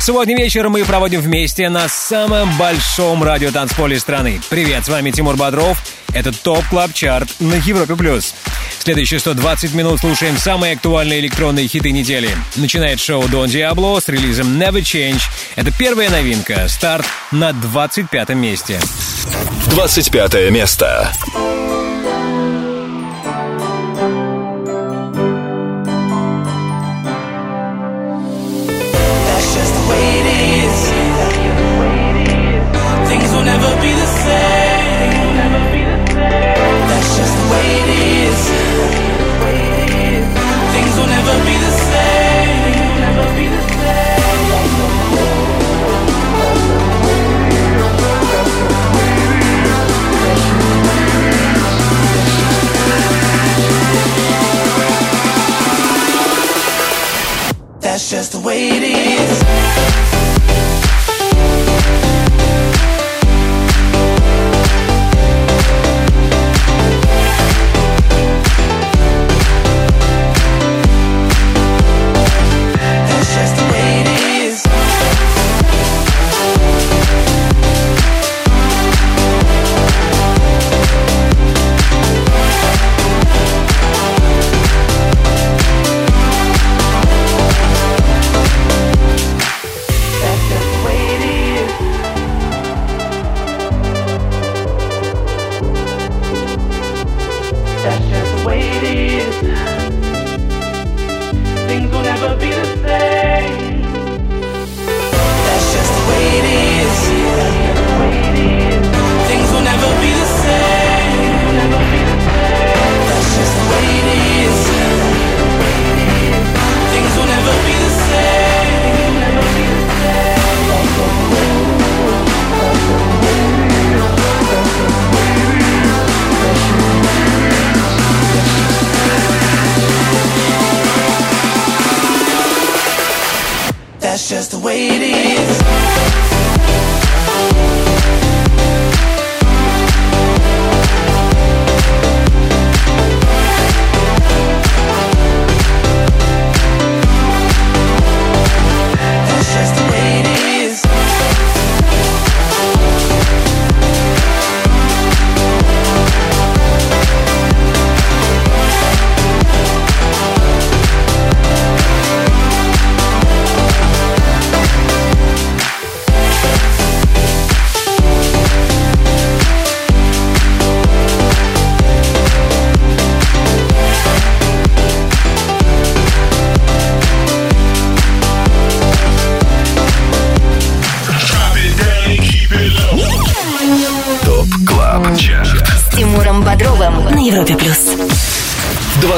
Сегодня вечером мы проводим вместе на самом большом радиотанцполе страны. Привет, с вами Тимур Бодров. Это Top Club Chart на Европе+. плюс. Следующие 120 минут слушаем самые актуальные электронные хиты недели. Начинает шоу Don Diablo с релизом Never Change. Это первая новинка. Старт на 25 месте. 25 место. That's just the way it is. Things will never be the same. That's just the way it is.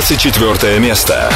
24 место.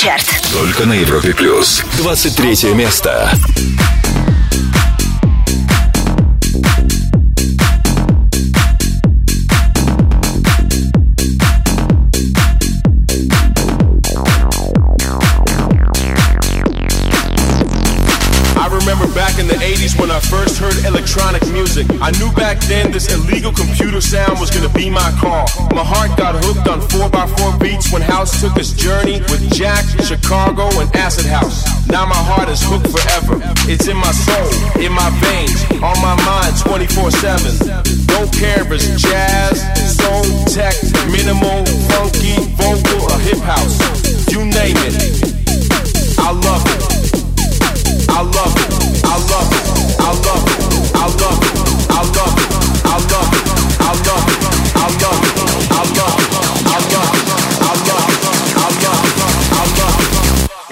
Чарт. Только на Европе плюс. 23 место. back in the 80s when I first heard electronic music. I knew back then this illegal computer sound was gonna be my call. My heart got hooked on 4x4 beats when House took its journey with Jack, Chicago, and Acid House. Now my heart is hooked forever. It's in my soul, in my veins, on my mind 24 7. Don't care if it's jazz, soul, tech, minimal, funky, vocal, or hip house. You name it. I love it. I love it. I love it. I love it. I love it. I love it.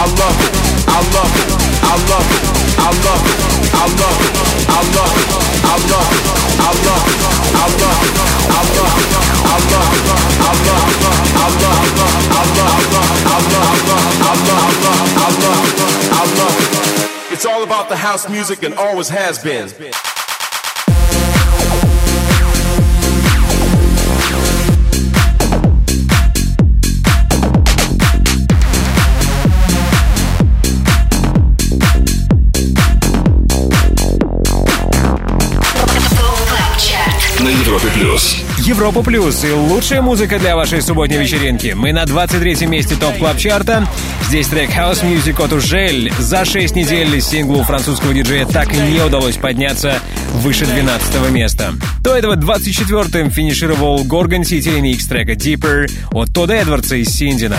I love it. I love it. I love it. I love it. I love it. I love it. I love it. I love it. I love it. I love it. I love. I love. I love. I love. I love. I love. I love. I love it. It's all about the house music and always has been. Европа плюс и лучшая музыка для вашей субботней вечеринки. Мы на 23-м месте Top Club Chart а. Здесь трек House Music от Hugel. За 6 недель синглу французского диджея так и не удалось подняться выше 12 места. До этого 24-м финишировал Gorgon City ремикс трека Deeper от Тодда Эдвардса из Синдена.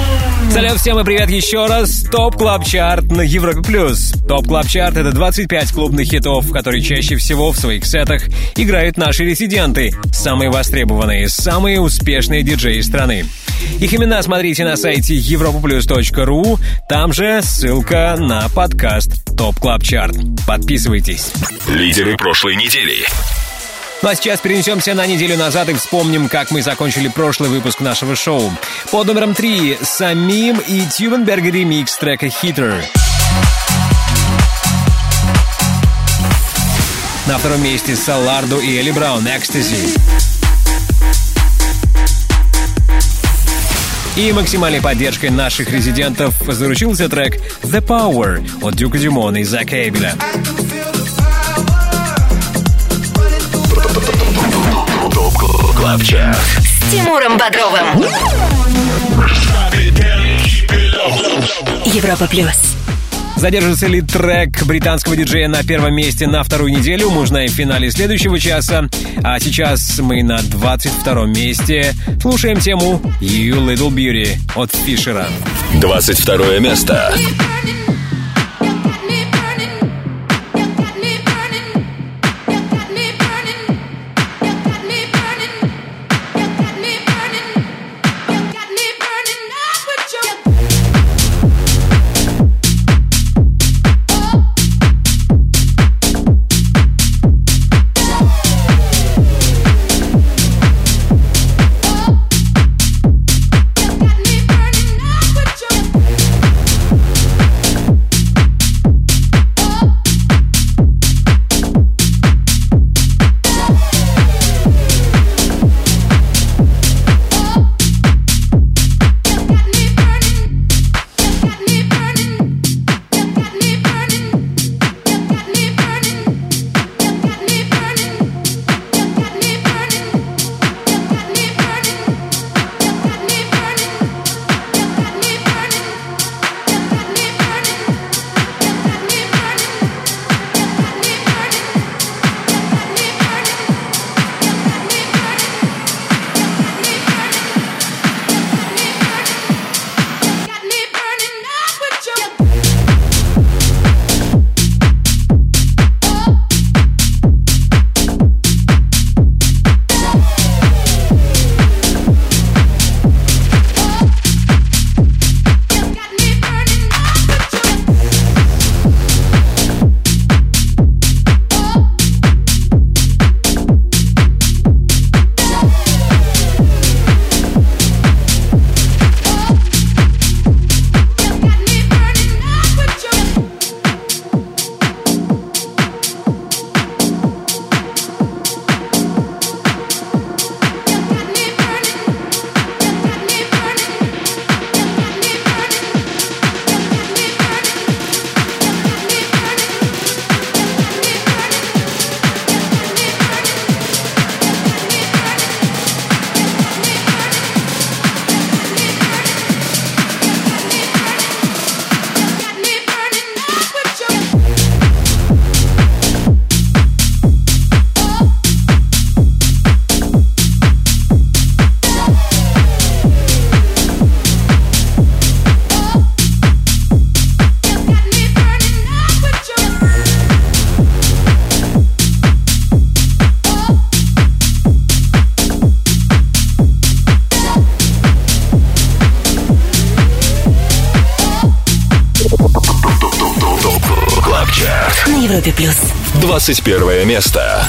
Салют всем и привет еще раз. Top Club Chart на Европе Плюс. Top Club Chart это 25 клубных хитов, которые чаще всего в своих сетах играют наши резиденты. Самые востребованные, самые успешные диджеи страны. Их имена смотрите на сайте europaplus.ru. Там же ссылка на подкаст Top Club Chart. Подписывайтесь. Лидеры прошлой недели. Ну а сейчас перенесемся на неделю назад и вспомним, как мы закончили прошлый выпуск нашего шоу. Под номером 3 Samim и Tube & Berger ремикс трека «Heater». На втором месте Solardo и Eli Brown «XTC». И максимальной поддержкой наших резидентов заручился трек «The Power» от Дюка Дюмона и Зака Эбеля. Club Chart. С Тимуром Бодровым. Европа плюс. Задержится ли трек британского диджея на первом месте на вторую неделю, мы узнаем в финале следующего часа. А сейчас мы на 22 месте. Слушаем тему You Little Beauty от Фишера. 22 место. 21 место.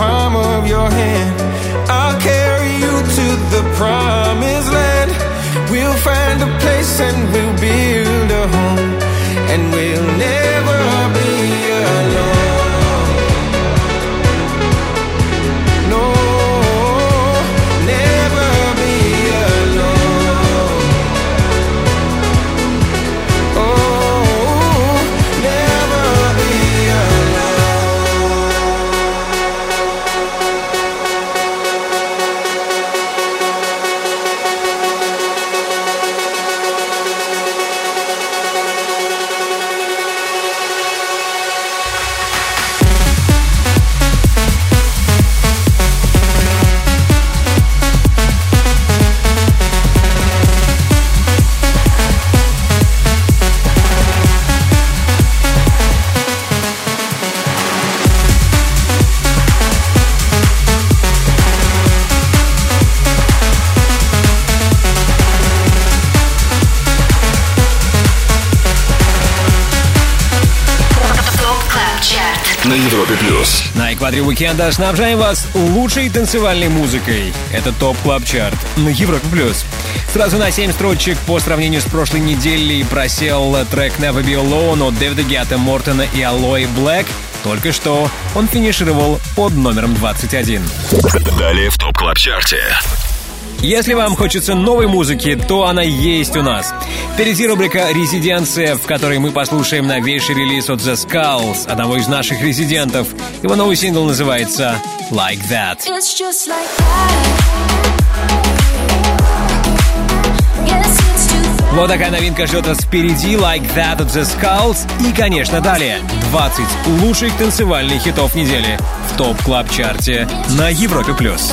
palm of your hand. I'll carry you to the promised land. We'll find a place and we'll build a home, and we'll never. Квадре уикенда снабжаем вас лучшей танцевальной музыкой. Это Top Club Chart на Европе+. плюс. Сразу на 7 строчек по сравнению с прошлой неделей просел трек Never Be Alone от Дэвида Гетта, Мортена и Aloe Blacc. Только что он финишировал под номером 21. Далее в Top Club Chart е. Если вам хочется новой музыки, то она есть у нас. Впереди рубрика «Резиденция», в которой мы послушаем новейший релиз от The Skulls, одного из наших резидентов. Его новый сингл называется «Like That». Вот такая новинка ждет вас впереди, Like That от The Skulls. И, конечно, далее 20 лучших танцевальных хитов недели в Top Club Chart е на Европе+. плюс.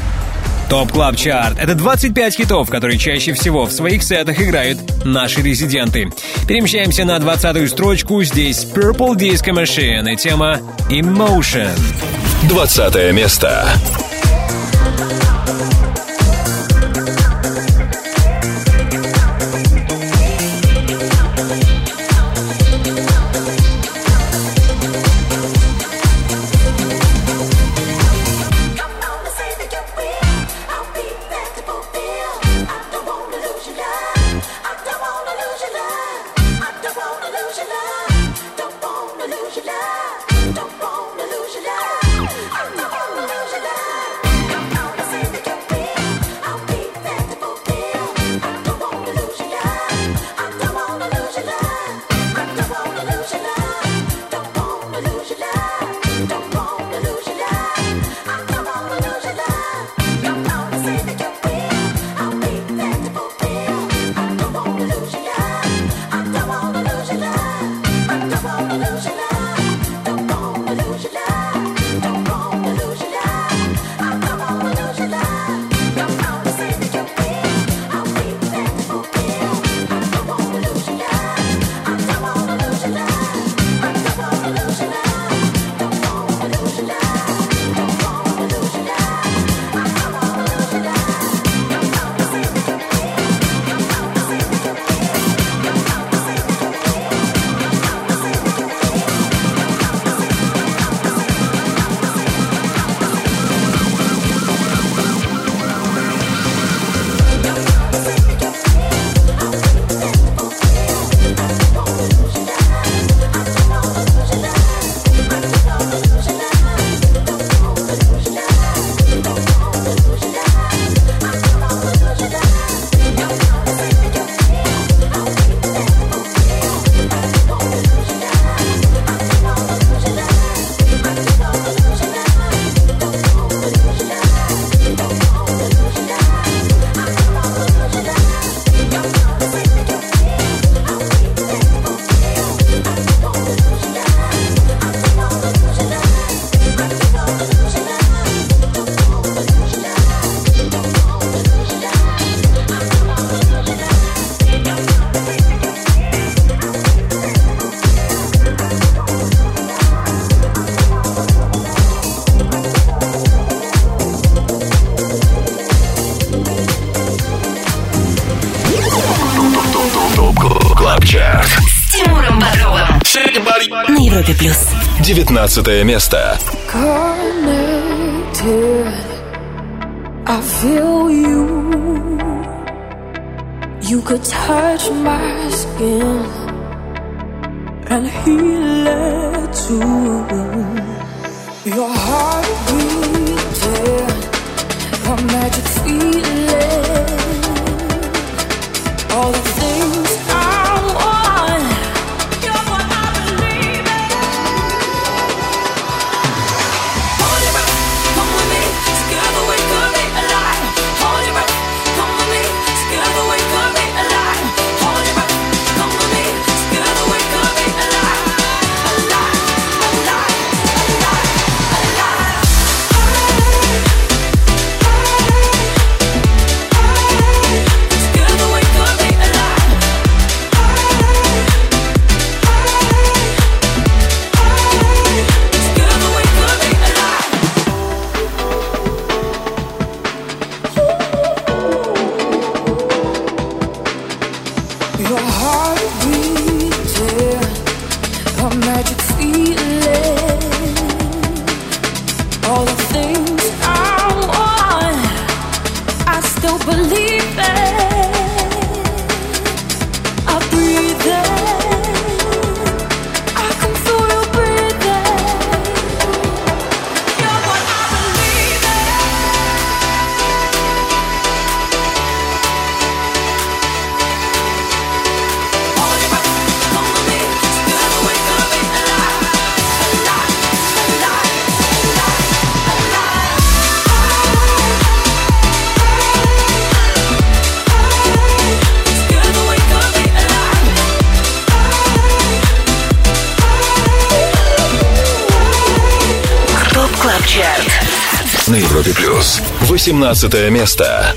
Top Club Chart — это 25 хитов, которые чаще всего в своих сетах играют наши резиденты. Перемещаемся на 20-ю строчку. Здесь Purple Disco Machine и тема Emotion. 20 место. 15 место. 17 место.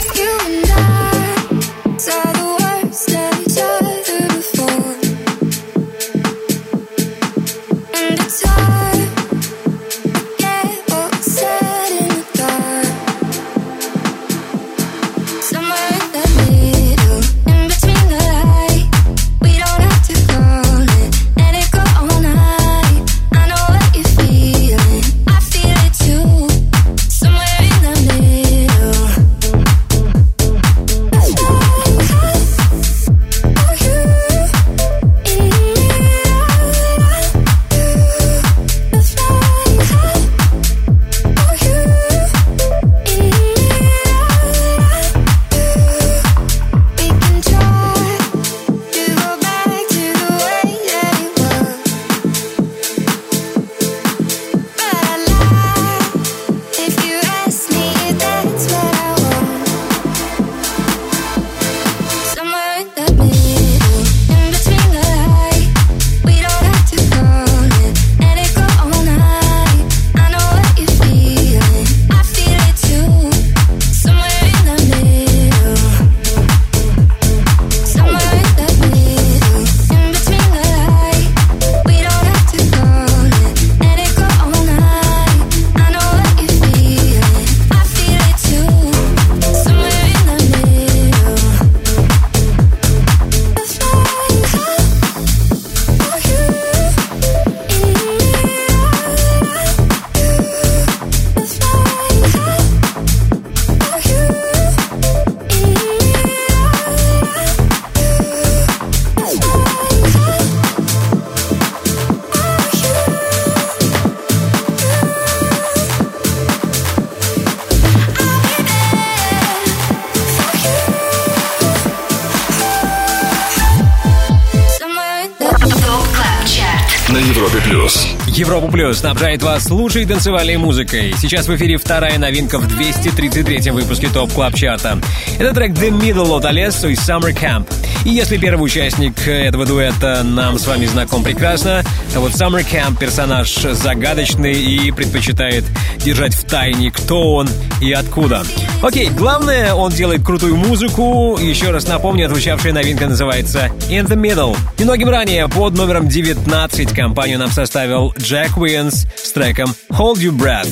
Плюс снабжает вас лучшей танцевальной музыкой. Сейчас в эфире вторая новинка в 233-м выпуске Top Club Chart а. Это трек The Middle от Алессо и Summer Camp. И если первый участник этого дуэта нам с вами знаком прекрасно, то вот Summer Camp персонаж загадочный и предпочитает держать в тайне, кто он и откуда. Окей, главное, он делает крутую музыку. Еще раз напомню, отзвучавшая новинка называется In the Middle. Немногим ранее под номером 19 компанию нам составил Jack Wins с треком Hold Your Breath.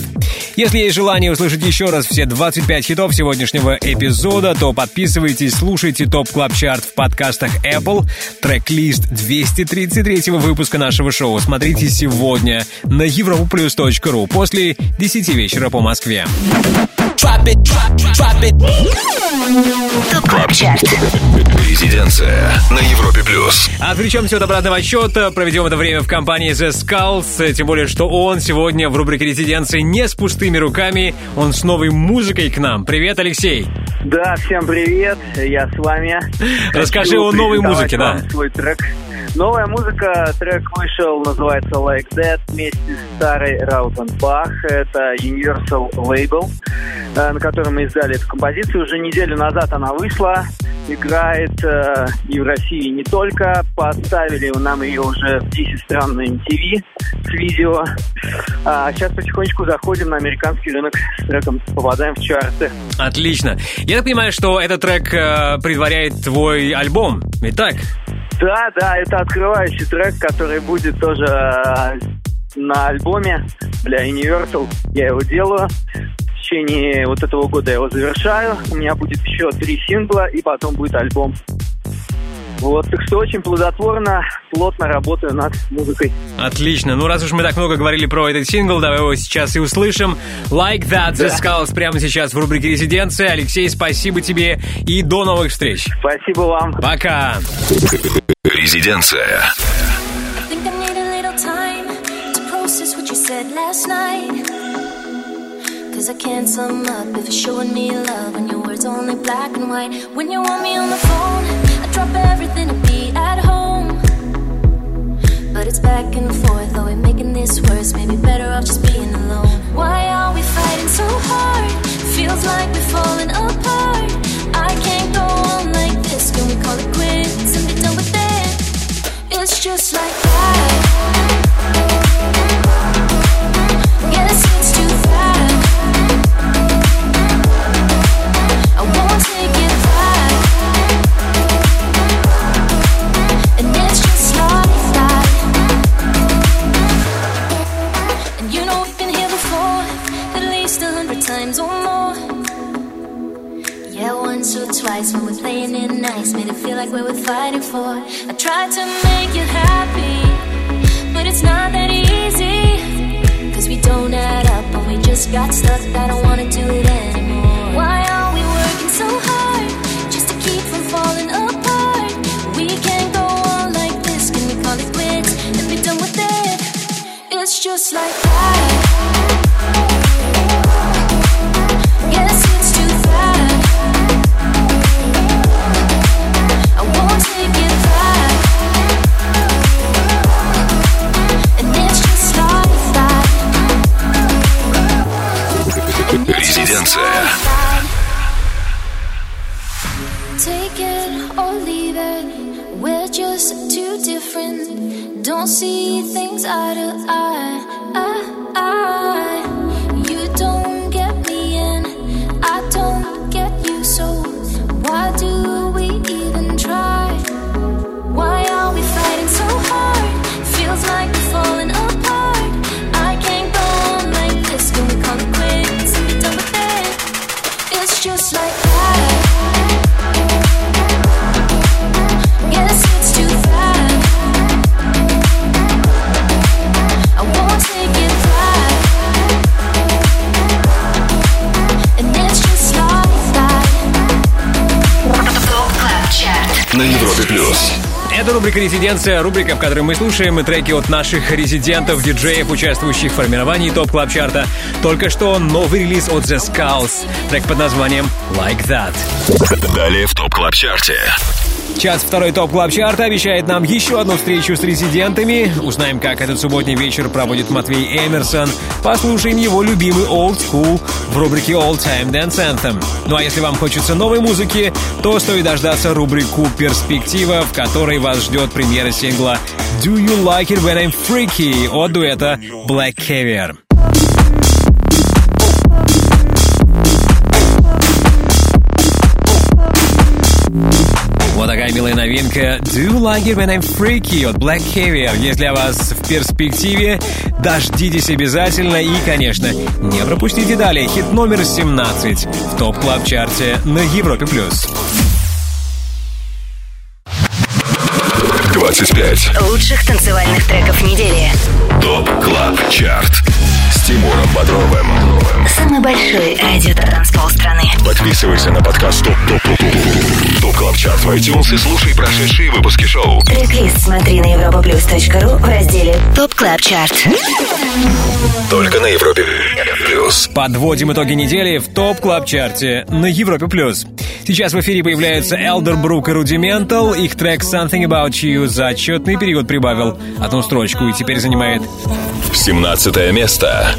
Если есть желание услышать еще раз все 25 хитов сегодняшнего эпизода, то подписывайтесь, слушайте Top Club Chart в подкастах Apple, трек-лист 233 выпуска нашего шоу. Смотрите сегодня на europaplus.ru после 10 вечера по Москве. Резиденция на Европе плюс. Отвлечемся от обратного отсчета, проведем это время в компании The Skulls, тем более, что он сегодня в рубрике «Резиденции» не с пустыми руками, он с новой музыкой к нам. Привет, Алексей! Да, всем привет, я с вами. Расскажи Хочу о новой музыке, да. Свой трек. Новая музыка, трек вышел, называется Like That, вместе с старой Раутенбах. Это Universal Label, э, на котором мы издали эту композицию. Уже неделю назад она вышла, играет э, и в России не только. Поставили нам ее уже в 10 стран на MTV с видео. А сейчас потихонечку заходим на американский рынок с треком, попадаем в чарты. Отлично. Я так понимаю, что этот трек э, предваряет твой альбом, ведь так? Да, да, это открывающий трек, который будет тоже э, на альбоме для Universal. Я его делаю. В течение вот этого года я его завершаю. У меня будет еще три сингла, и потом будет альбом. Вот, так что очень плодотворно, плотно работаю над музыкой. Отлично. Ну, раз уж мы так много говорили про этот сингл, давай его сейчас и услышим. Like That The Skulls прямо сейчас в рубрике «Резиденция». Алексей, спасибо тебе и до новых встреч. Спасибо вам. Пока. Резиденция. Cause I can't sum up if you're showing me love and your words only black and white. When you want me on the phone, drop everything to be at home. But it's back and forth, are we making this worse? Maybe better off just being alone. Why are we fighting so hard? Feels like we're falling apart. «Резиденция», рубрика, в которой мы слушаем треки от наших резидентов, диджеев, участвующих в формировании Top Club Chart а Только что новый релиз от The Skulls, трек под названием «Like That». Далее в Top Club Chart е. Час второй Top Club Chart а обещает нам еще одну встречу с резидентами. Узнаем, как этот субботний вечер проводит Матвей Эмерсон. Послушаем его любимый Old School в рубрике All Time Dance Anthem. Ну а если вам хочется новой музыки, то стоит дождаться рубрику «Перспектива», в которой вас ждет премьера сингла «Do You Like It When I'm Freaky» от дуэта Black Caviar. Вот такая милая новинка Do You Like It When I'm Freaky от Black Caviar. Есть для вас в перспективе. Дождитесь обязательно и, конечно, не пропустите далее. Хит номер 17 в Top Club Chart е на Европе+. плюс. 25 лучших танцевальных треков недели. Top Club Chart с Тимуром Бодровым. Самый большой радиотанцпол страны. Подписывайся на подкаст Top Top Top Top Top Club Chart в iTunes и слушай прошедшие выпуски шоу. трек смотри на europaplus.ru в разделе Top Club Chart. Только на Европе Плюс. Подводим итоги недели в Top Club Chart е на Европе Плюс. Сейчас в эфире появляются Elderbrook и Rudimental Их трек «Something About You» за отчетный период прибавил одну строчку и теперь занимает 17 место.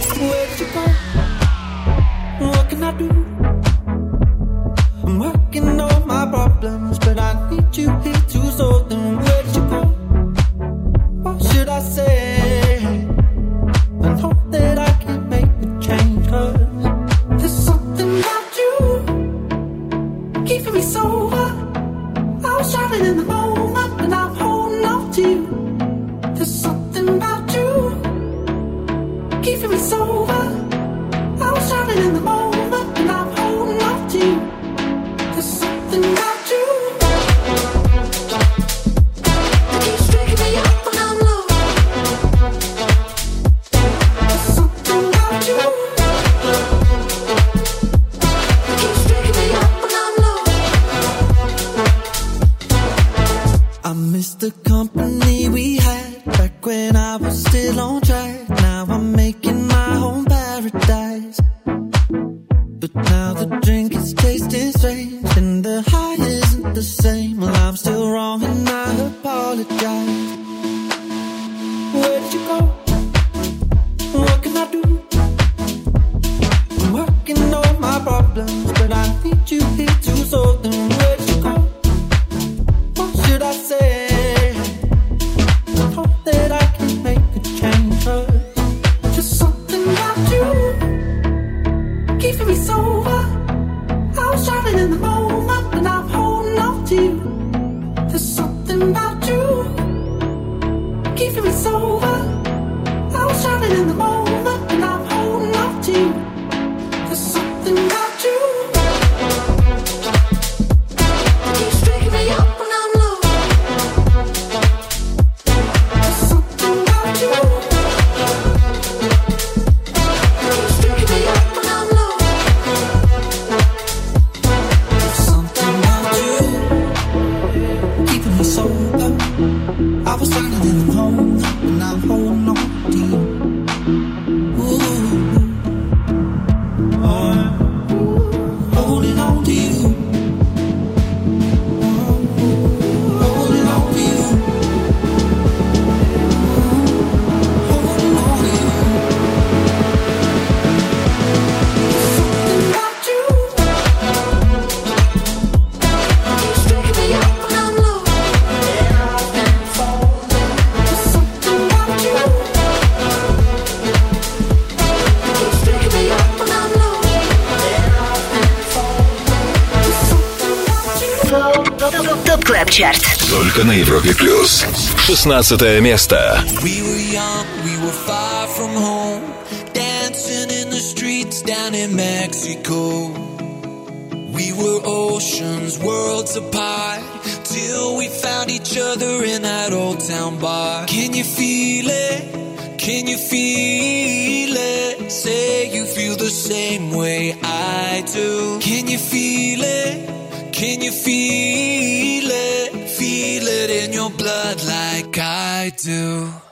Чарт. Только на Европе Плюс. 16 место. We were young, we were far from home. Dancing in the streets down in Mexico. We were oceans, worlds apart. Till we found each other in that old town bar. Can you feel it? Can you feel it? Say you feel the same do.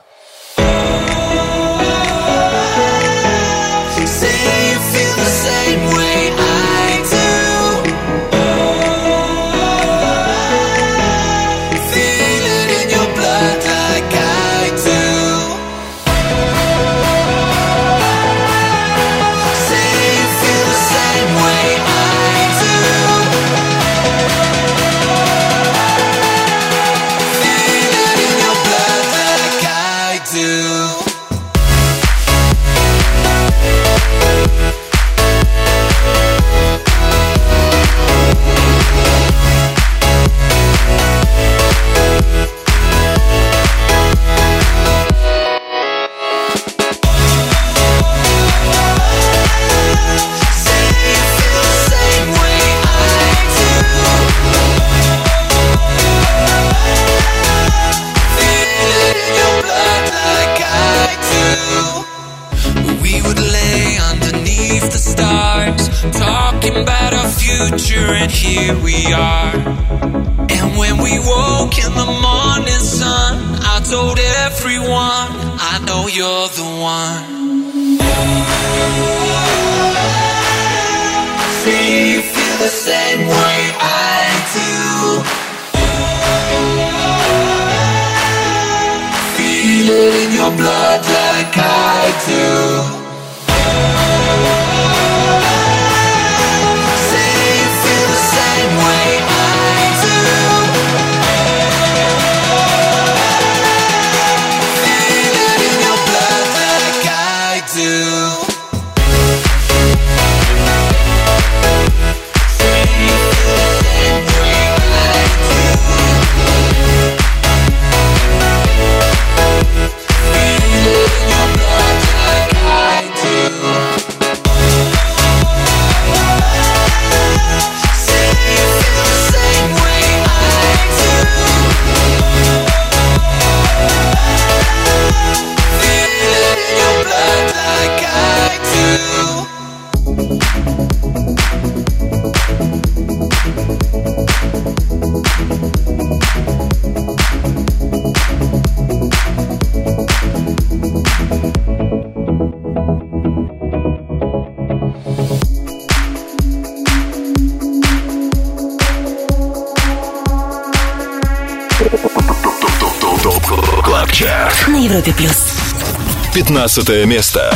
15 место.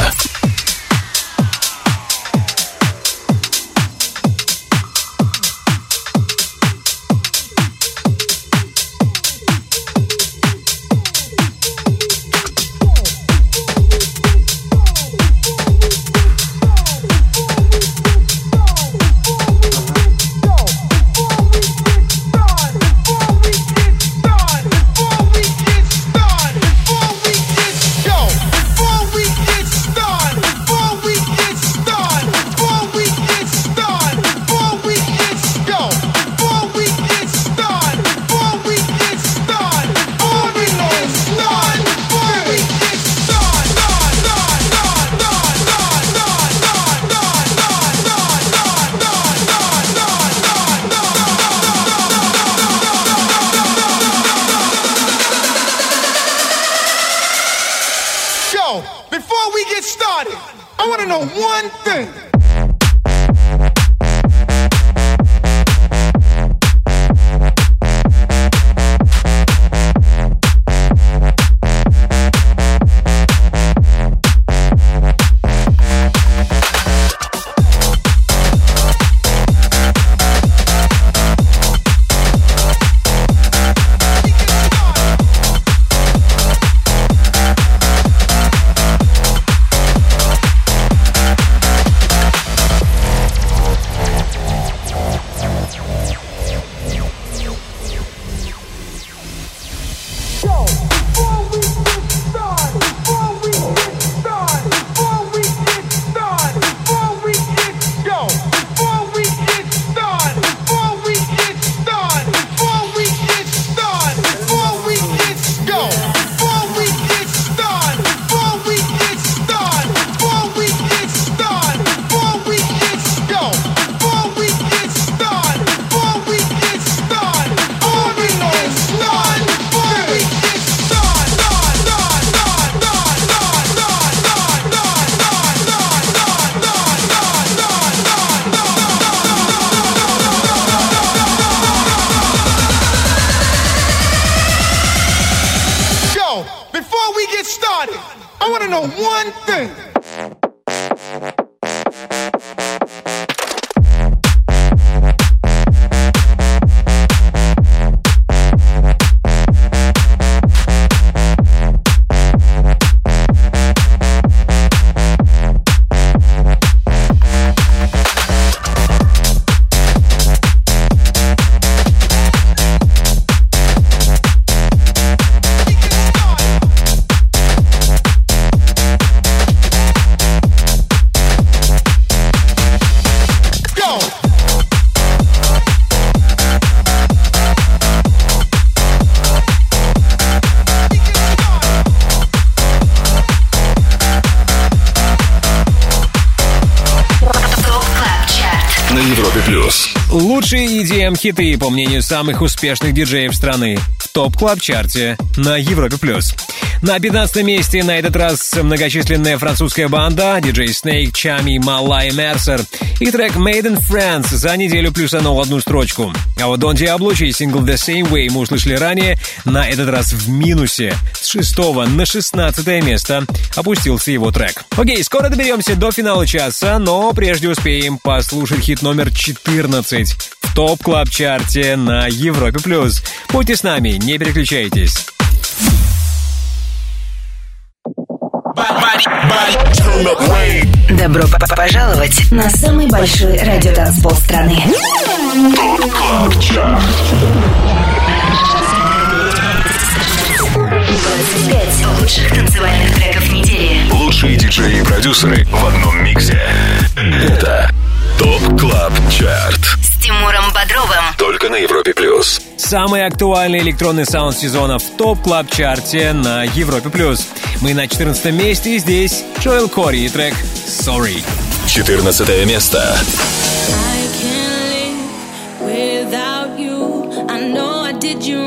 Before we get started, I want to know one thing. хиты, по мнению самых успешных диджеев страны, в Top Club Chart е на Европе+. плюс. На 15 месте на этот раз многочисленная французская банда, DJ Snake, Tchami, Malaa, Mercer и трек Made in France за неделю плюсанул одну строчку. А вот Don Diablo, чей сингл The Same Way мы услышали ранее, на этот раз в минусе. С 6 на 16 место опустился его трек. Окей, скоро доберемся до финала часа, но прежде успеем послушать хит номер 14 в Top Club Chart е на Европе+. плюс. Будьте с нами, не переключайтесь. Добро пожаловать на самый большой радиотанцпол страны. лучших танцевальных треков недели. Лучшие диджеи и продюсеры в одном миксе. Это ТОП КЛАБ ЧАРТ. Тимуром Бодровым. Только на Европе плюс. Самый актуальный электронный саунд сезона в топ клаб чарте на Европе плюс. Мы на 14 месте и здесь Джоэл Кори и трек Sorry. 14 место. I can't live without you. I know I did you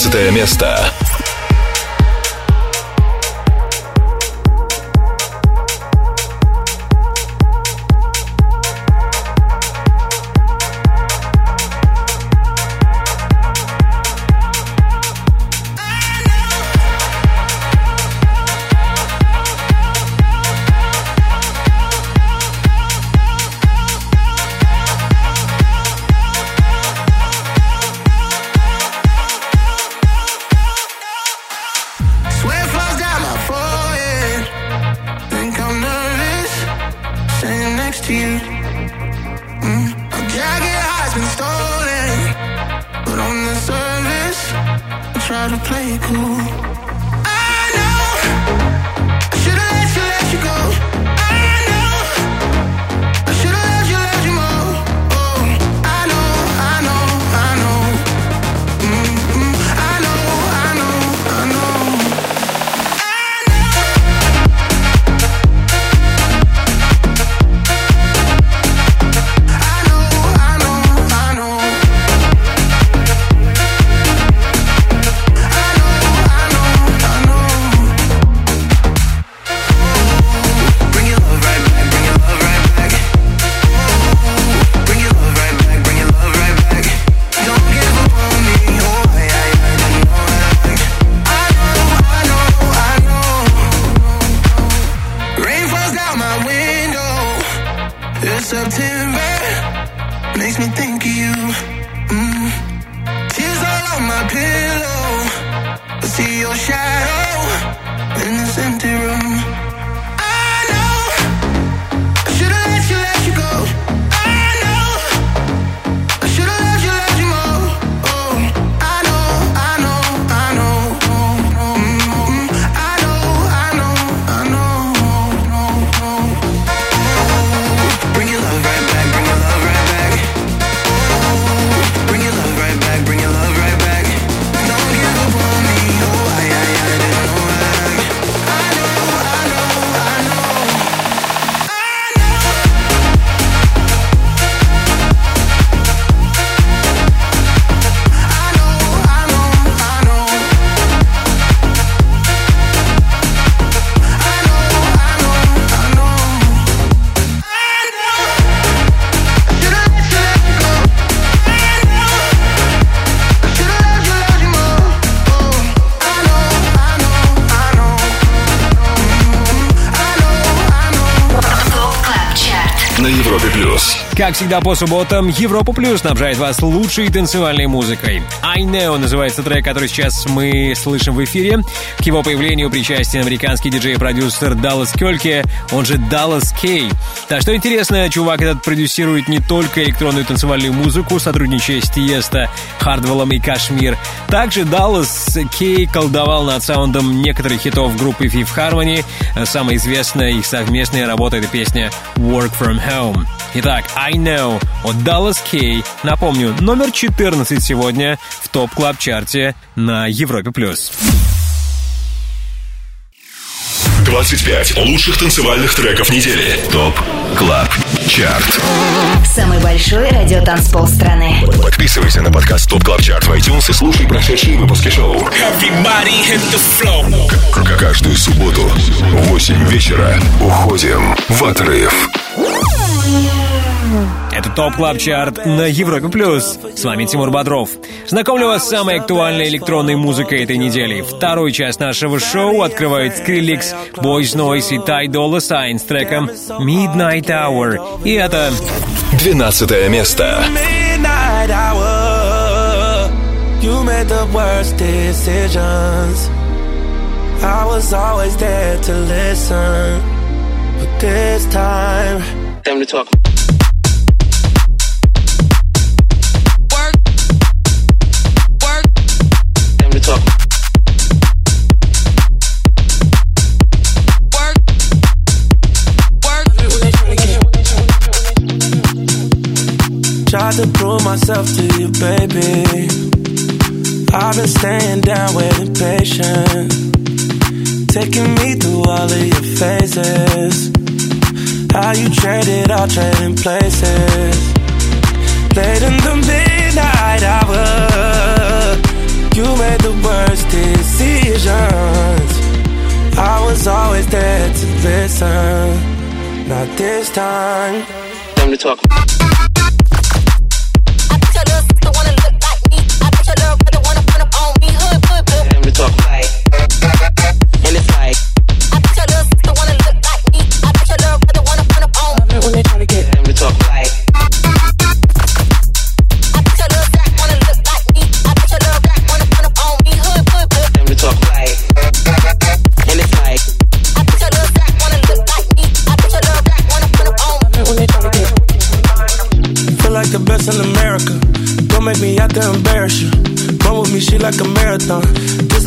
15 место. Как всегда по субботам, Европа Плюс снабжает вас лучшей танцевальной музыкой. I Know называется трек, который сейчас мы слышим в эфире. К его появлению причастен американский диджей-продюсер Даллас Кёльке, он же Даллас Кей. Так что интересно, чувак этот продюсирует не только электронную танцевальную музыку, сотрудничая с Тиеста, Хардвеллом и Кашмир. Также Даллас Кей колдовал над саундом некоторых хитов группы Fifth Harmony. Самая известная их совместная работа — это песня Work From Home. Итак, I Know от Dallas Кей. Напомню, номер 14 сегодня в топ клаб чарте на Европе+. плюс. 25 лучших танцевальных треков недели. ТОП КЛАБ ЧАРТ. Самый большой радиотанцпол страны. Подписывайся на подкаст ТОП КЛАБ ЧАРТ в iTunes и слушай прошедшие выпуски шоу. Каждую субботу в 8 вечера уходим в отрыв. Это Top Club Chart на Европе+. плюс. С вами Тимур Бодров. Знакомлю вас с самой актуальной электронной музыкой этой недели. Вторую часть нашего шоу открывает Skrillex, Boys Noize и Ty Dolla Sign с треком Midnight Hour. И это 12 место. midnight hour. You made the worst decisions. I was always there to listen, but this time, time to talk. Tried to prove myself to you, baby. I've been staying down, waiting patient. Taking me through all of your phases. How you traded, all trading places. Late in the midnight hour, you made the worst decisions. I was always there to listen. Not this time. Time to talk.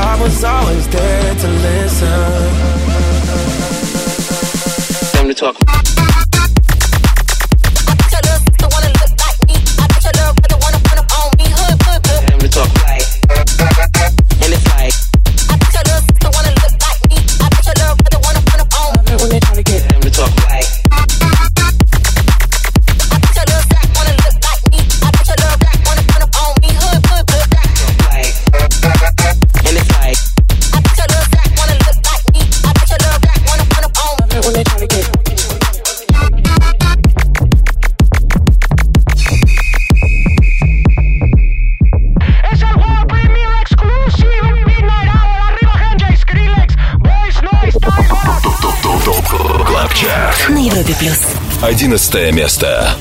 I was always there to listen. Time to talk. Европе плюс. Одиннадцатое место.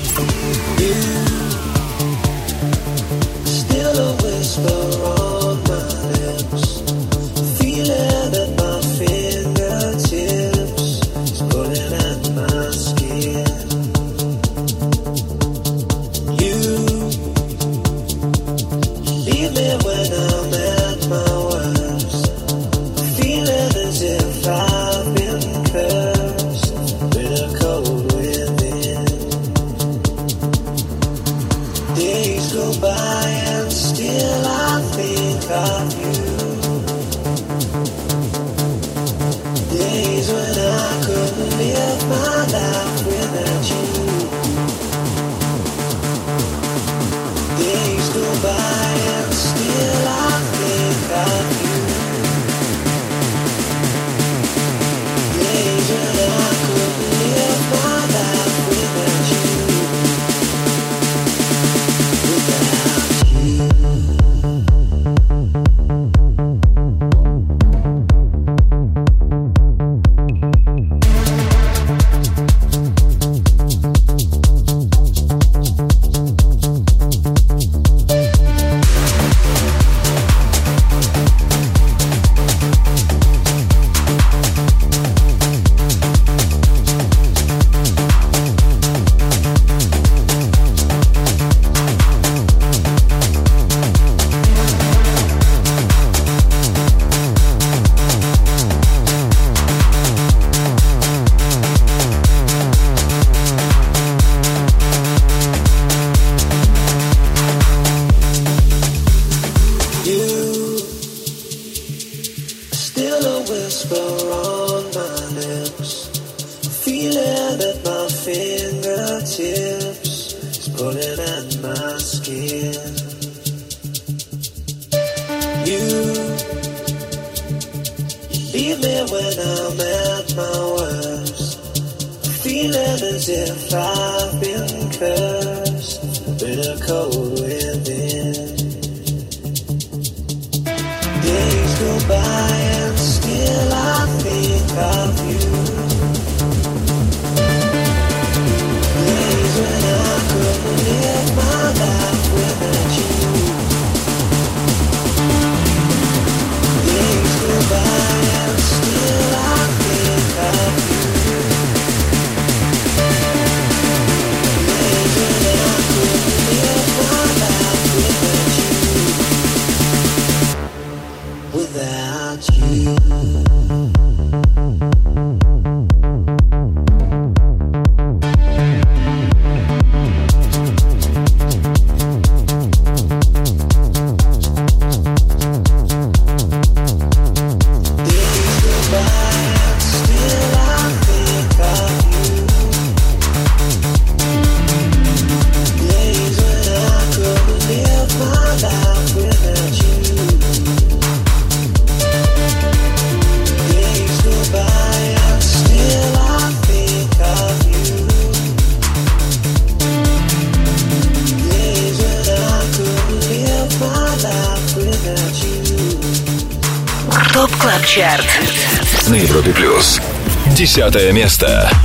10 место.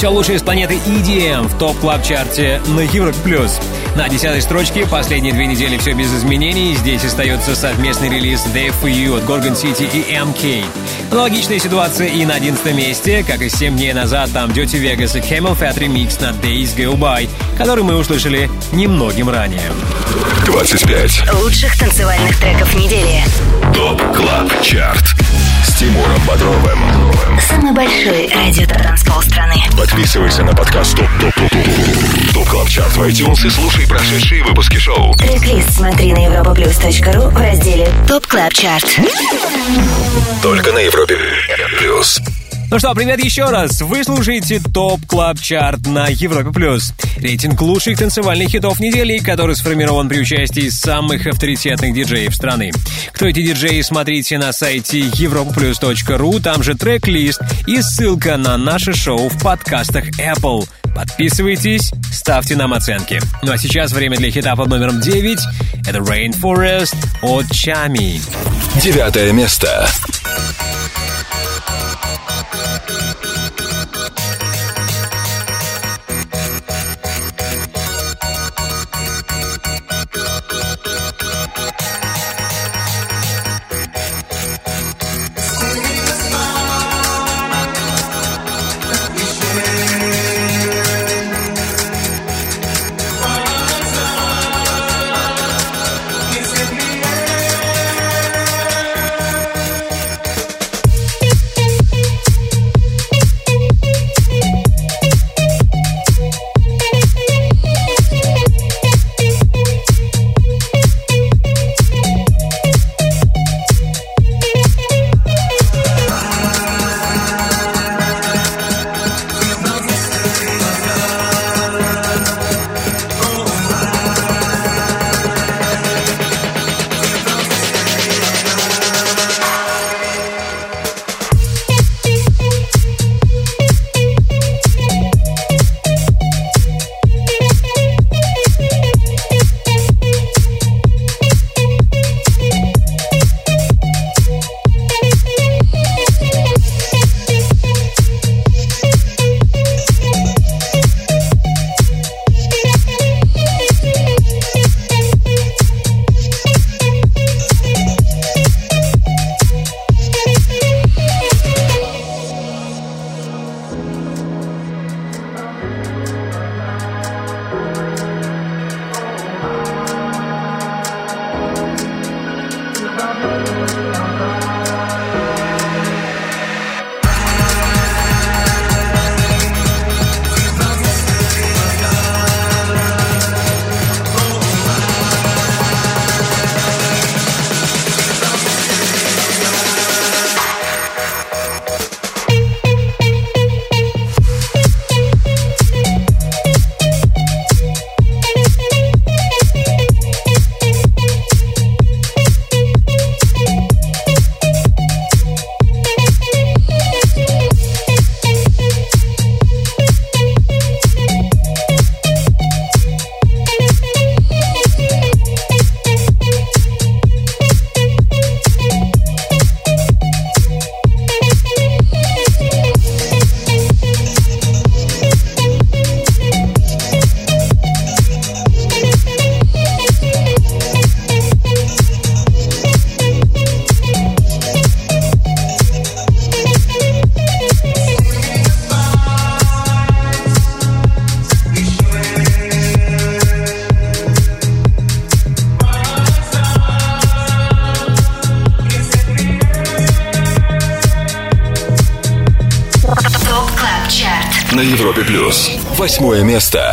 Все лучшее с планеты EDM в топ клаб чарте на Европе плюс. На десятой строчке последние две недели все без изменений. Здесь остается совместный релиз Day for You от Gorgon City и MK. Аналогичная ситуация и на одиннадцатом месте, как и 7 дней назад, там Dirty Vegas и Camel Fat Remix на Days Go By, который мы услышали немногим ранее. 25. Лучших танцевальных треков недели. ТОП КЛАБ ЧАРТ. С Тимуром Бодровым. Самый большой радиотанцпол страны. Подписывайся на подкаст Top Top Top Top Top Club Chart в iTunes и слушай прошедшие выпуски шоу. Трек-лист смотри на europaplus.ru в разделе Top Club Chart. Только на Европе плюс. Ну что, привет еще раз. Вы слушаете Top Club Chart на Европе+. плюс. Рейтинг лучших танцевальных хитов недели, который сформирован при участии самых авторитетных диджеев страны. Кто эти диджеи, смотрите на сайте europaplus.ru, там же трек-лист и ссылка на наше шоу в подкастах Apple. Подписывайтесь, ставьте нам оценки. Ну а сейчас время для хита под номером 9. Это Rainforest от Чами. Девятое место. восьмое место.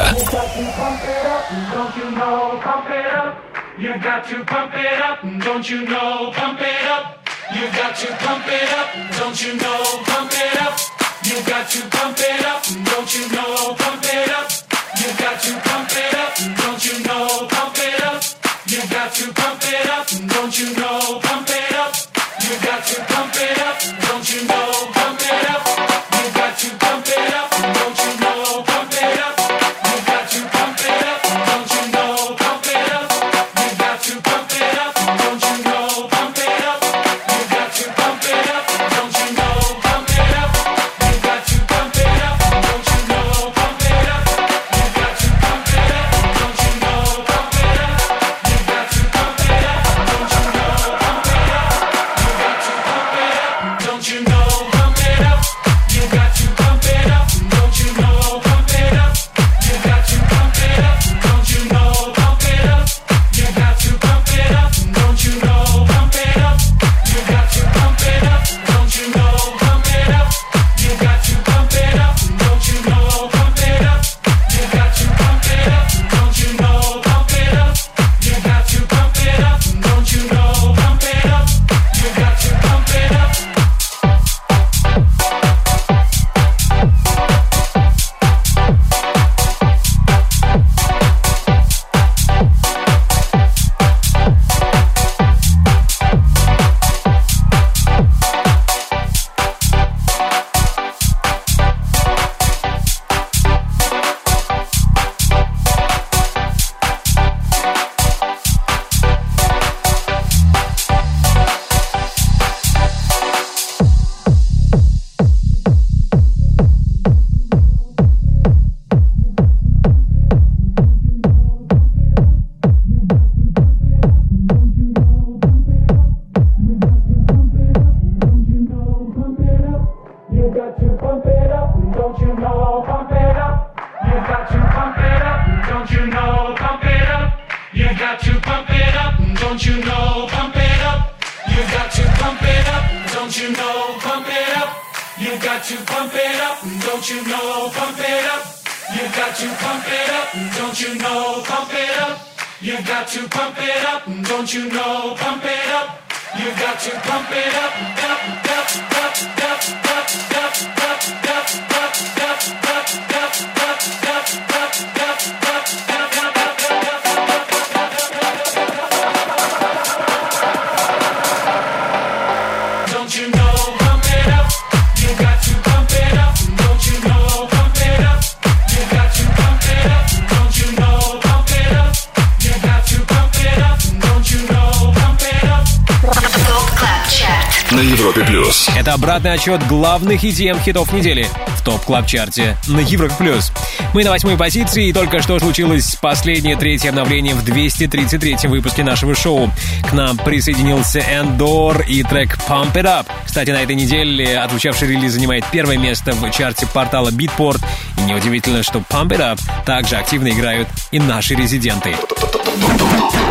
обратный отсчет главных EDM-хитов недели в Top Club Chart е на Европе Плюс. Мы на восьмой позиции, и только что случилось последнее третье обновление в 233-м выпуске нашего шоу. К нам присоединился Endor и трек Pump It Up. Кстати, на этой неделе отзвучавший релиз занимает первое место в чарте портала Beatport. И неудивительно, что Pump It Up также активно играют и наши резиденты.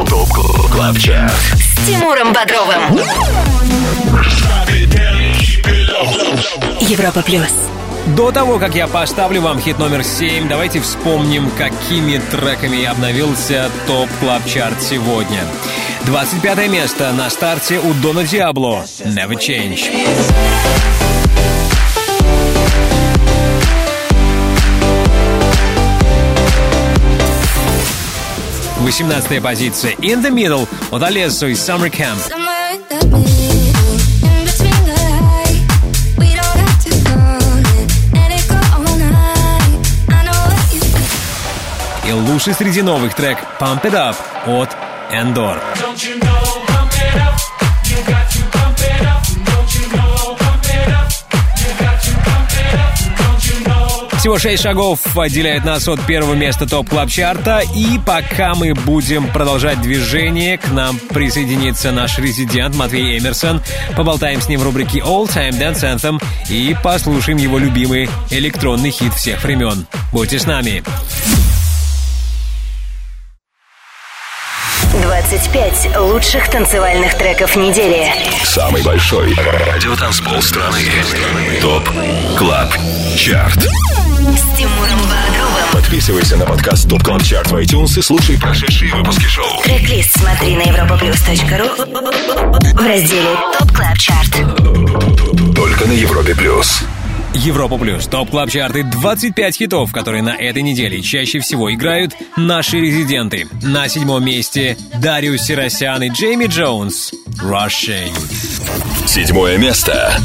Top Club С Тимуром Бодровым. Европа плюс. До того, как я поставлю вам хит номер 7, давайте вспомним, какими треками обновился топ клаб чарт сегодня. 25 место на старте у Дона Диабло «Never Change». Восемнадцатая позиция «In the Middle» от Олесу и «Summer Camp». Слушай среди новых трек Pump It Up от Endor. Всего шесть шагов отделяет нас от первого места топ клаб чарта И пока мы будем продолжать движение, к нам присоединится наш резидент Матвей Эмерсон. Поболтаем с ним в рубрике All Time Dance Anthem и послушаем его любимый электронный хит всех времен. Будьте с нами. 25 лучших танцевальных треков недели. Самый большой радиотанцпол страны. ТОП КЛАБ ЧАРТ. С Тимуром Бодровым. Подписывайся на подкаст Top Club Chart в iTunes и слушай прошедшие выпуски шоу. Трек-лист смотри на europaplus.ru в разделе Top Club Chart. Только на Европе Плюс. Европа Плюс, Top Club Chart и 25 хитов, которые на этой неделе чаще всего играют наши резиденты. На седьмом месте Darius Syrossian и Jamie Jones. Rushing. Седьмое место.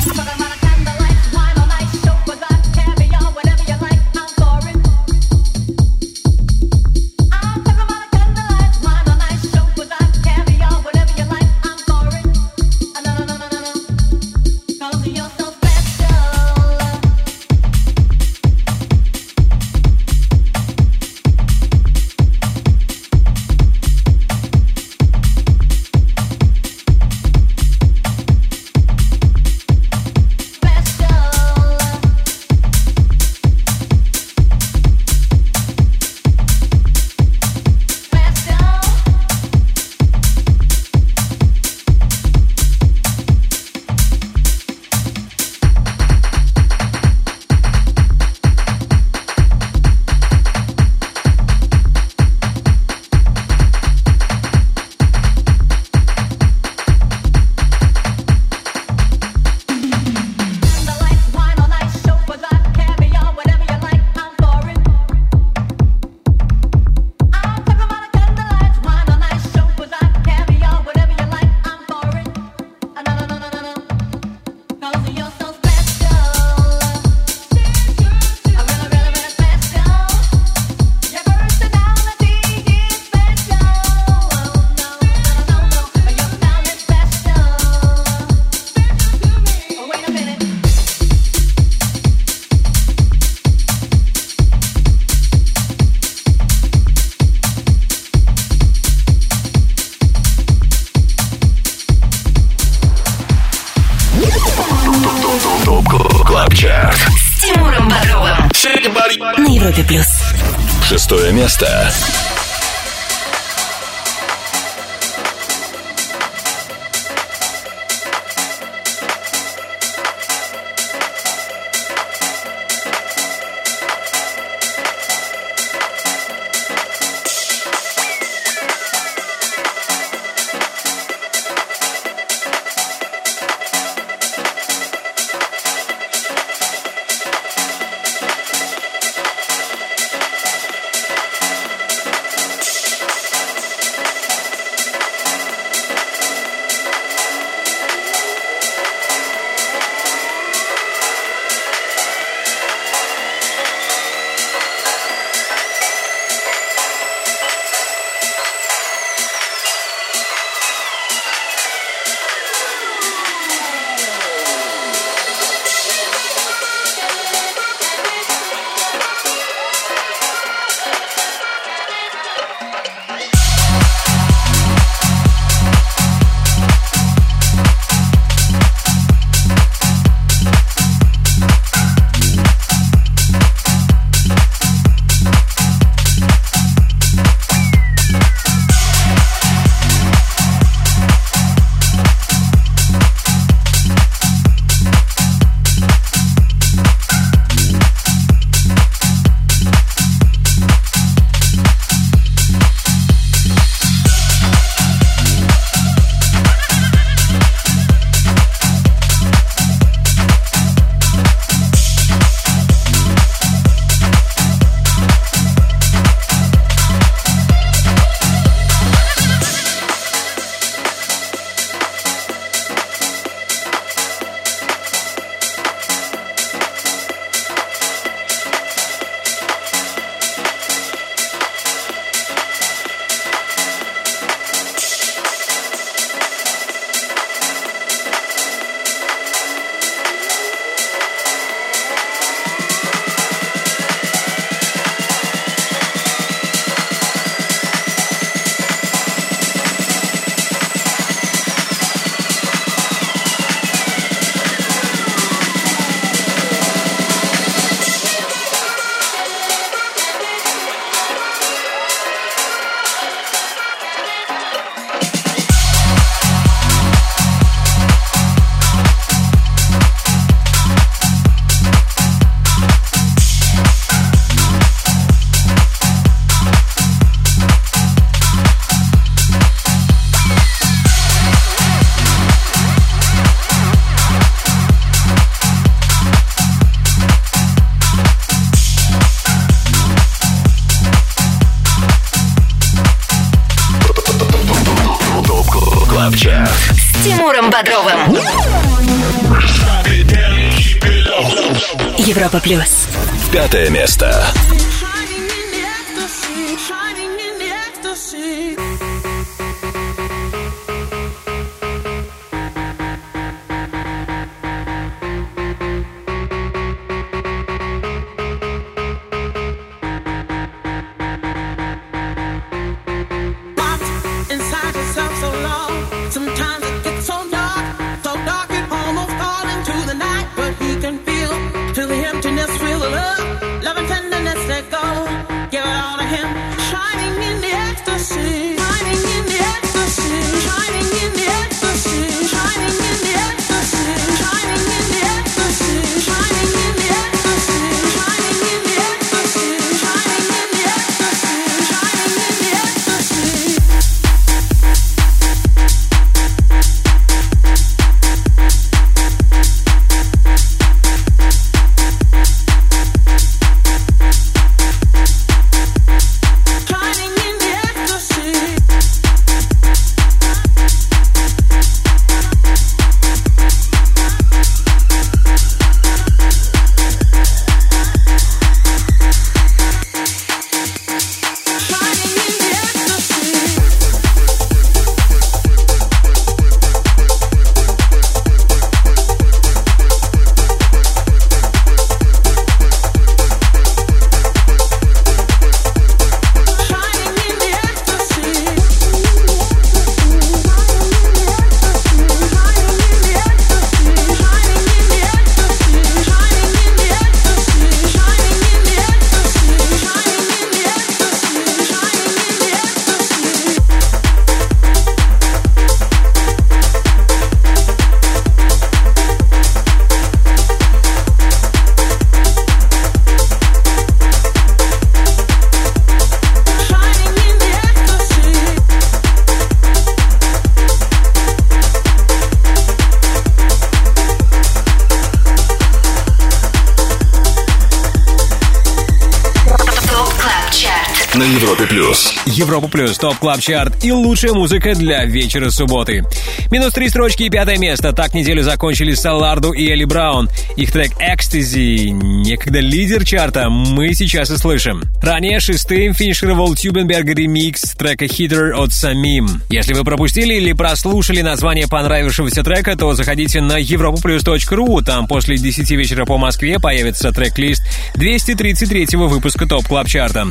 Европа плюс, топ клаб чарт и лучшая музыка для вечера субботы. Минус три строчки и пятое место. Так неделю закончили Саларду и Элли Браун. Их трек «Экстази», некогда лидер чарта, мы сейчас и слышим. Ранее шестым финишировал Тюбенберг ремикс трека «Hitter» от Самим. Если вы пропустили или прослушали название понравившегося трека, то заходите на europaplus.ru. Там после 10 вечера по Москве появится трек-лист 233 выпуска Top Club Chart а.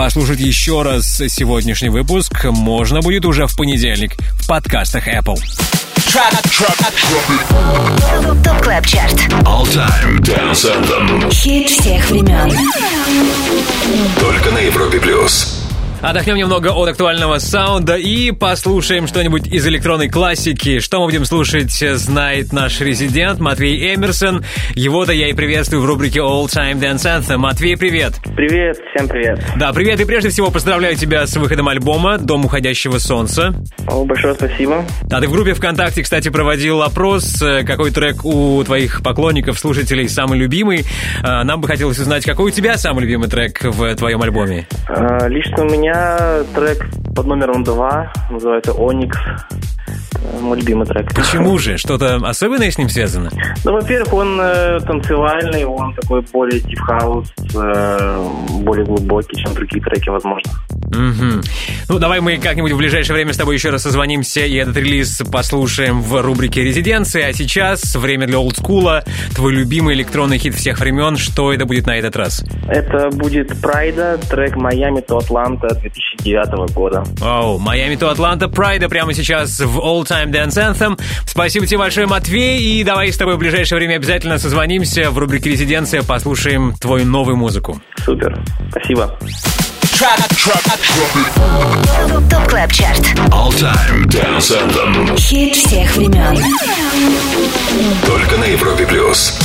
Послушать еще раз сегодняшний выпуск можно будет уже в понедельник в подкастах Apple. Top Club Chart. All Time Dance Anthem. Хит всех времен. Только на Европе плюс. Отдохнем немного от актуального саунда и послушаем что-нибудь из электронной классики. Что мы будем слушать, знает наш резидент Матвей Эмерсон. Его-то я и приветствую в рубрике All Time Dance Anthem. Матвей, привет! Привет, всем привет. Да, привет и прежде всего поздравляю тебя с выходом альбома «Дом уходящего солнца». О, большое спасибо. А ты в группе ВКонтакте, кстати, проводил опрос, э, какой трек у твоих поклонников, слушателей самый любимый. А, Нам бы хотелось узнать, какой у тебя самый любимый трек в твоем альбоме. А, Лично у меня трек под номером 2, называется «Оникс». Э, Мой любимый трек. Почему же? Что-то особенное с ним связано? Ну, во-первых, он э, танцевальный, он такой более дип-хаус, э, более глубокий, чем другие треки, возможно. Мгм. Ну, давай мы как-нибудь в ближайшее время с тобой еще раз созвонимся и этот релиз послушаем в рубрике «Резиденция». А сейчас время для олдскула. Твой любимый электронный хит всех времен. Что это будет на этот раз? Это будет Pryda, трек «Miami to Atlanta» 2009 года. Оу, Miami to Atlanta, Pryda прямо сейчас в All Time Dance Anthem. Спасибо тебе большое, Матвей, и давай с тобой в ближайшее время обязательно созвонимся в рубрике «Резиденция», послушаем твою новую музыку. Супер, спасибо. Top Club Chart. All Time Dance Anthem. Хит всех времен. Только на Европе плюс.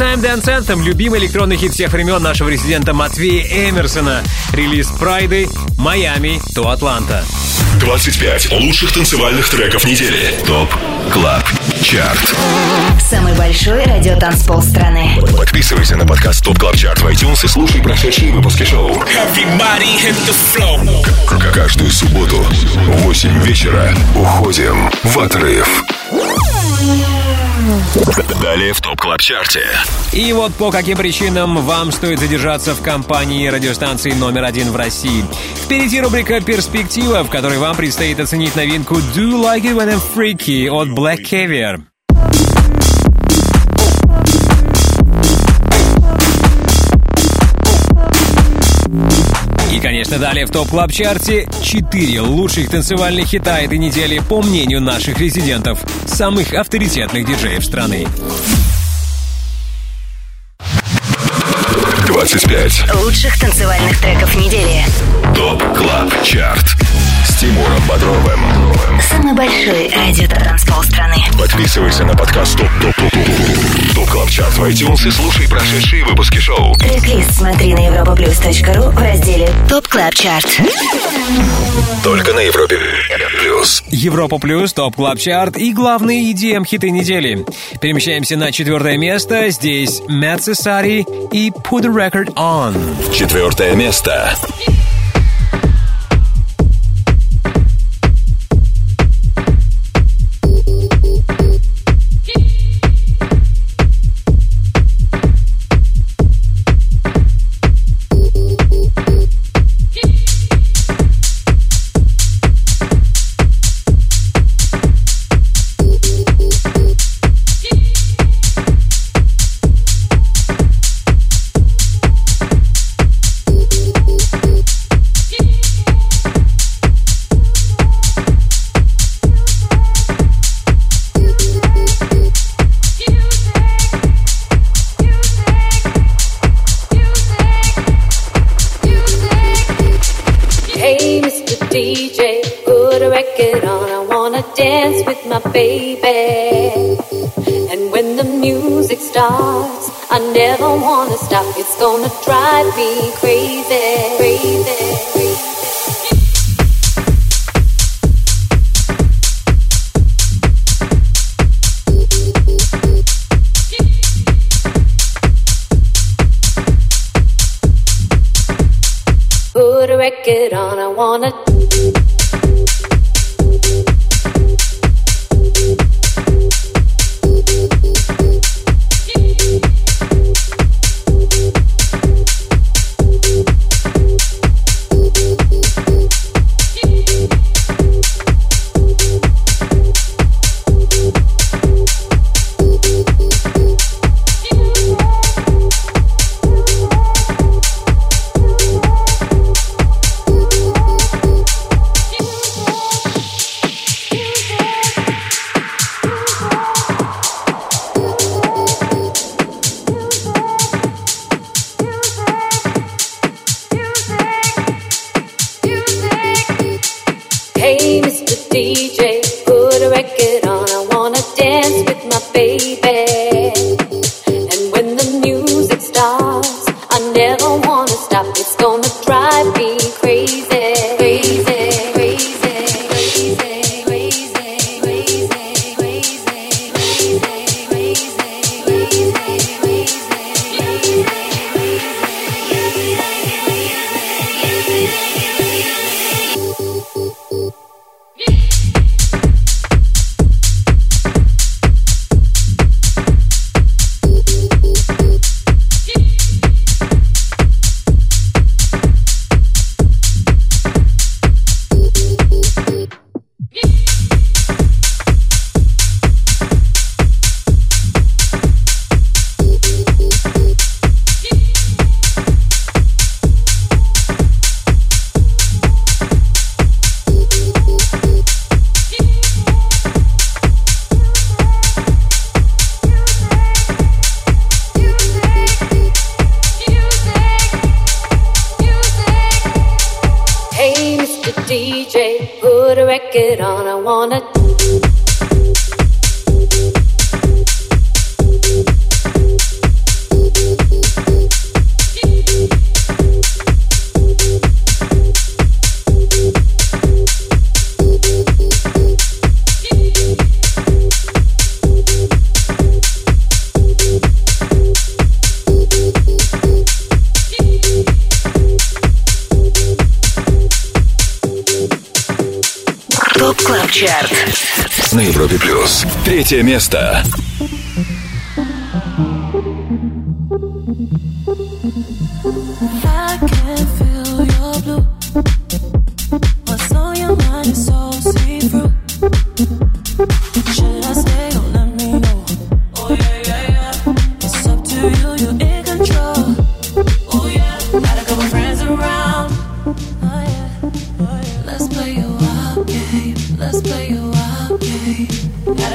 Time Dance Anthem, любимый электронный хит всех времен нашего резидента Матвея Эмерсона. Релиз Прайды, Майами, то Атланта. 25 лучших танцевальных треков недели. ТОП КЛАБ ЧАРТ. Самый большой радиотанцпол страны. Подписывайся на подкаст ТОП КЛАБ ЧАРТ в iTunes и слушай прошедшие выпуски шоу. К- Каждую субботу в 8 вечера уходим в отрыв. Далее в Top Club Chart е. И вот по каким причинам вам стоит задержаться в компании радиостанции номер один в России. Впереди рубрика «Перспектива», в которой вам предстоит оценить новинку «Do You Like It When I'm Freaky» от Black Caviar. И, конечно, далее в Top Club Chart е 4 лучших танцевальных хита этой недели по мнению наших резидентов, самых авторитетных диджеев страны. 25 Лучших танцевальных треков недели. Top Club Chart Тимуром Бодровым. Самый большой радиотанцпол страны. Подписывайся на подкаст Top Top Top Top Top Club Chart в iTunes и слушай прошедшие выпуски шоу. Трек-лист смотри на europaplus.ru в разделе Top Club Chart. Только на Европе Плюс. Европа Плюс, Top Club Chart и главные EDM хиты недели. Перемещаемся на четвертое место. Здесь Society и Put the Record On. Четвертое место. Hey, I wanna. Третье место.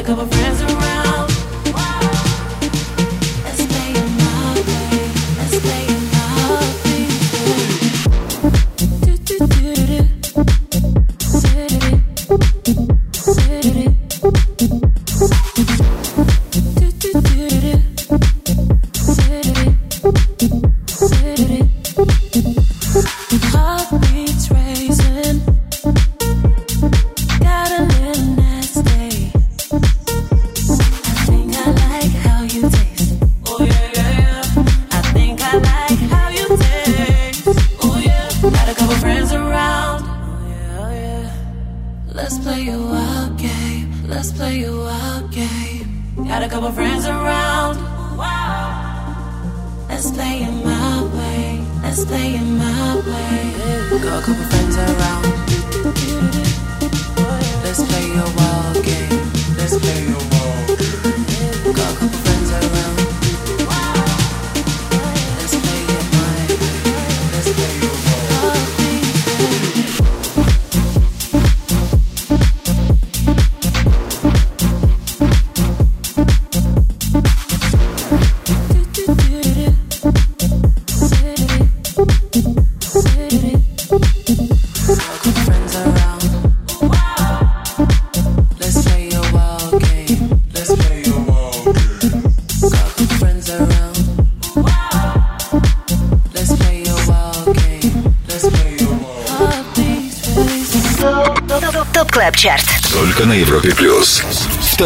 Couple friends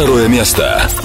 Второе место.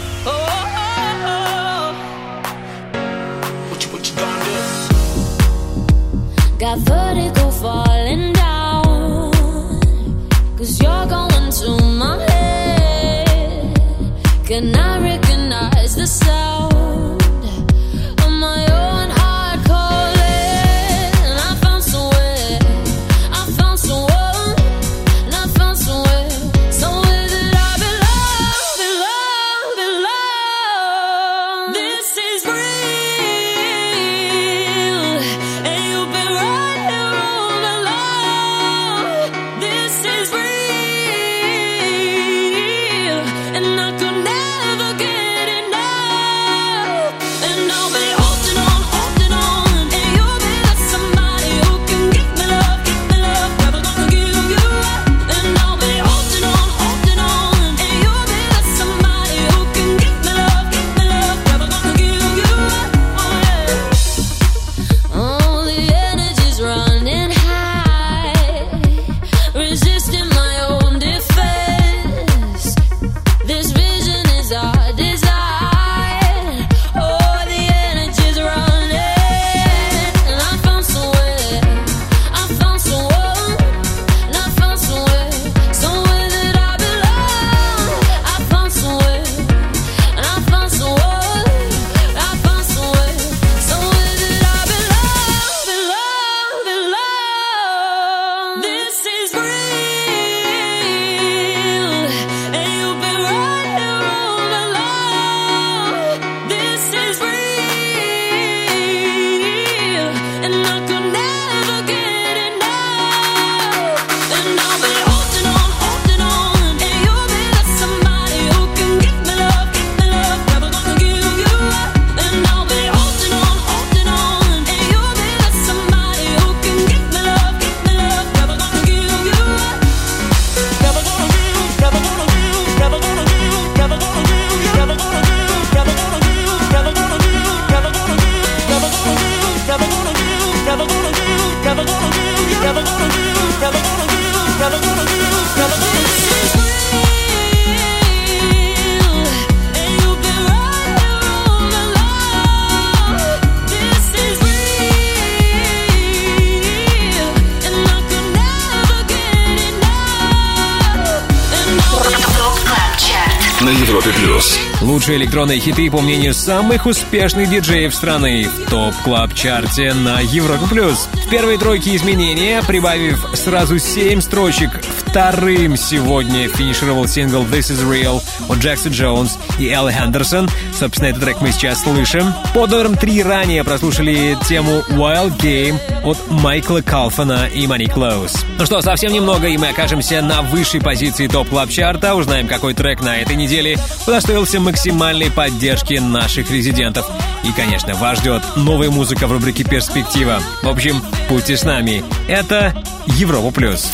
Электронные хиты, по мнению самых успешных диджеев страны, в Top Club Chart е на Европе+. В первой тройке изменения, прибавив сразу 7 строчек, вторым сегодня финишировал сингл «This is Real» от Джекса Джонс и Элли Хендерсон. Собственно, этот трек мы сейчас слышим. Под номером 3 ранее прослушали тему «Wild Game» от Майкла Калфана и Мани Клоус. Ну что, совсем немного, и мы окажемся на высшей позиции Top Club Chart а Узнаем, какой трек на этой неделе удостоился максимальной поддержки наших резидентов. И, конечно, вас ждет новая музыка в рубрике «Перспектива». В общем, будьте с нами. Это Европа Плюс.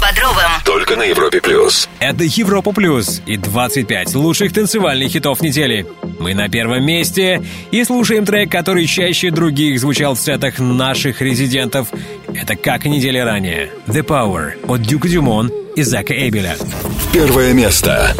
Бодровым. Только на Европе плюс. Это Европа Плюс и 25 лучших танцевальных хитов недели. Мы на первом месте и слушаем трек, который чаще других звучал в сетах наших резидентов. Это как и недели ранее. The Power от Дюка Дюмон и Зака Эбеля. Первое место.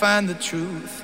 Find the truth.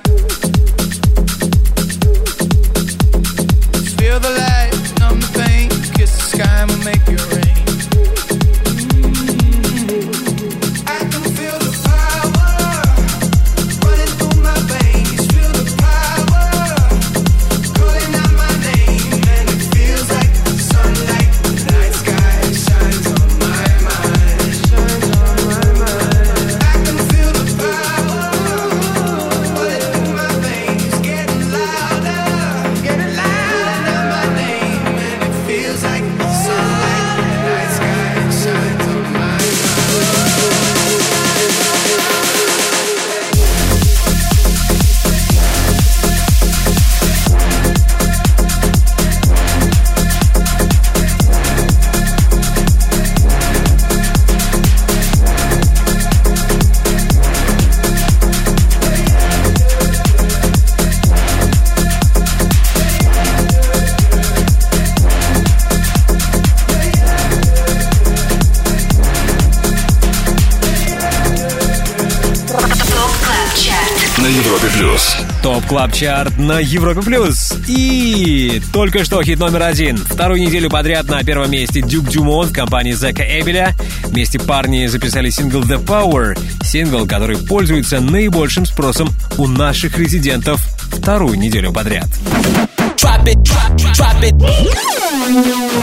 Top Club Chart на Европе Плюс. И только что хит номер один. Вторую неделю подряд на первом месте Дюк Дюмон в компании Зека Эбеля. Вместе парни записали сингл The Power. Сингл, который пользуется наибольшим спросом у наших резидентов вторую неделю подряд.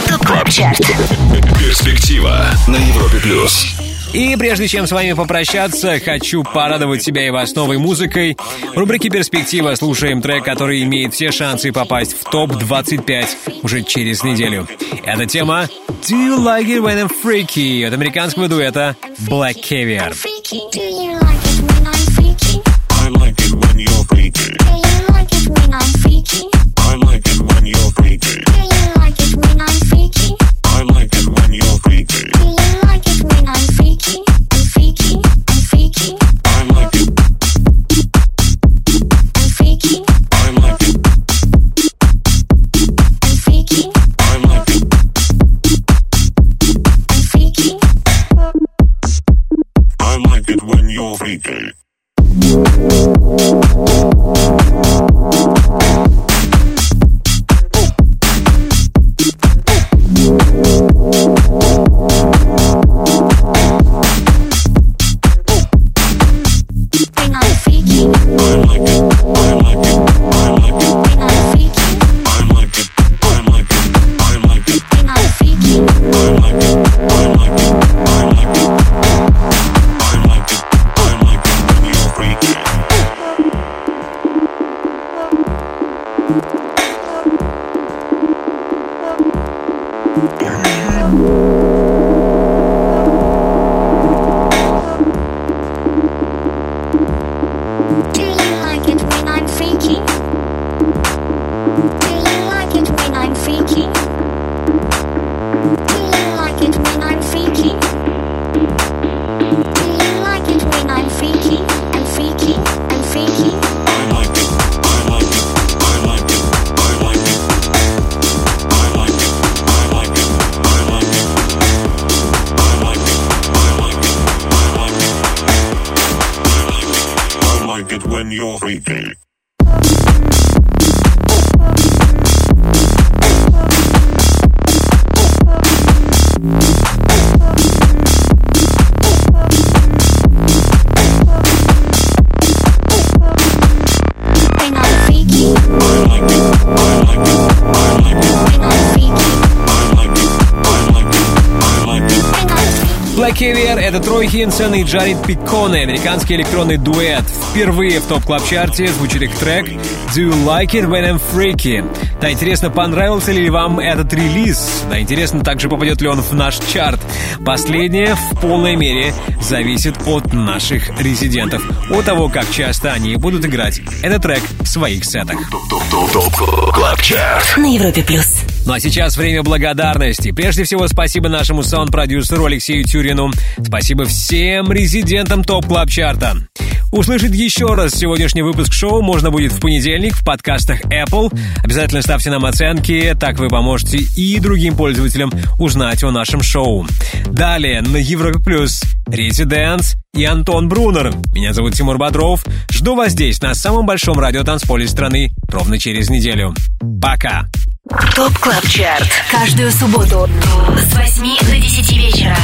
Top Club Chart. Перспектива на Европе плюс. И прежде чем с вами попрощаться, хочу порадовать себя и вас новой музыкой. В рубрике «Перспектива» слушаем трек, который имеет все шансы попасть в топ-25 уже через неделю. Эта тема «Do you like it when I'm freaky» от американского дуэта Black Caviar. Хинсон и Джаред Пикконе, американский электронный дуэт. Впервые в Top Club Chart е звучит их трек «Do you like it when I'm freaky?». Да, интересно, понравился ли вам этот релиз? Да, интересно также, попадет ли он в наш чарт. Последнее в полной мере зависит от наших резидентов, от того, как часто они будут играть этот трек в своих сетах. На Европе плюс. Ну а сейчас время благодарности. Прежде всего, спасибо нашему саунд-продюсеру Алексею Тюрину. Спасибо всем резидентам Top Club Chart а. Услышать еще раз сегодняшний выпуск шоу можно будет в понедельник в подкастах Apple. Обязательно ставьте нам оценки, так вы поможете и другим пользователям узнать о нашем шоу. Далее на Европе Плюс Residance и Антон Брунер. Меня зовут Тимур Бодров. Жду вас здесь, на самом большом радиотанцполе страны, ровно через неделю. Пока! Top Club Chart. Каждую субботу с 8 до 10 вечера.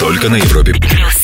Только на Европе. Плюс.